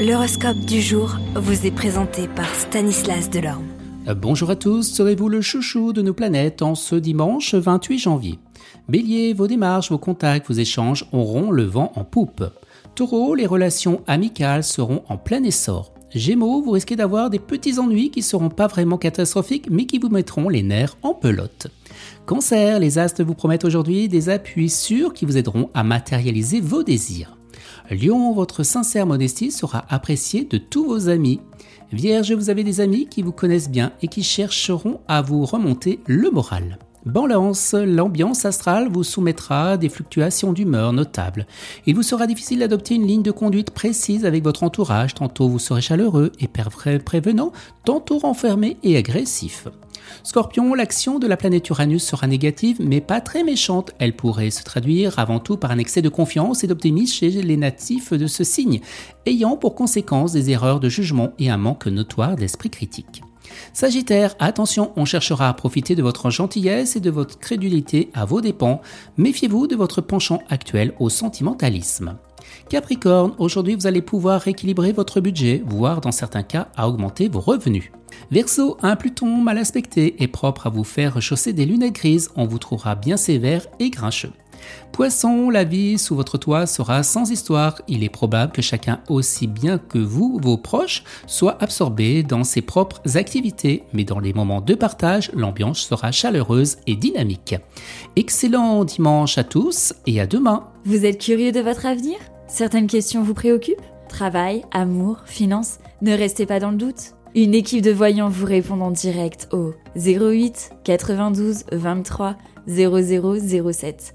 L'horoscope du jour vous est présenté par Stanislas Delorme. Euh, bonjour à tous, serez-vous le chouchou de nos planètes en ce dimanche 28 janvier? Bélier, vos démarches, vos contacts, vos échanges auront le vent en poupe. Taureau, les relations amicales seront en plein essor. Gémeaux, vous risquez d'avoir des petits ennuis qui seront pas vraiment catastrophiques mais qui vous mettront les nerfs en pelote. Cancer, les astres vous promettent aujourd'hui des appuis sûrs qui vous aideront à matérialiser vos désirs. Lion, votre sincère modestie sera appréciée de tous vos amis. Vierge, vous avez des amis qui vous connaissent bien et qui chercheront à vous remonter le moral. Balance, l'ambiance astrale vous soumettra à des fluctuations d'humeur notables. Il vous sera difficile d'adopter une ligne de conduite précise avec votre entourage, tantôt vous serez chaleureux et prévenant, tantôt renfermé et agressif. Scorpion, l'action de la planète Uranus sera négative mais pas très méchante. Elle pourrait se traduire avant tout par un excès de confiance et d'optimisme chez les natifs de ce signe, ayant pour conséquence des erreurs de jugement et un manque notoire d'esprit critique. Sagittaire, attention, on cherchera à profiter de votre gentillesse et de votre crédulité à vos dépens. Méfiez-vous de votre penchant actuel au sentimentalisme. Capricorne, aujourd'hui vous allez pouvoir rééquilibrer votre budget, voire dans certains cas à augmenter vos revenus. Verseau, un Pluton mal aspecté est propre à vous faire rechausser des lunettes grises, on vous trouvera bien sévère et grincheux. Poisson, la vie sous votre toit sera sans histoire. Il est probable que chacun, aussi bien que vous, vos proches, soit absorbé dans ses propres activités, mais dans les moments de partage, l'ambiance sera chaleureuse et dynamique. Excellent dimanche à tous et à demain. Vous êtes curieux de votre avenir? Certaines questions vous préoccupent? Travail, amour, finances? Ne restez pas dans le doute. Une équipe de voyants vous répond en direct au 08 92 23 0007.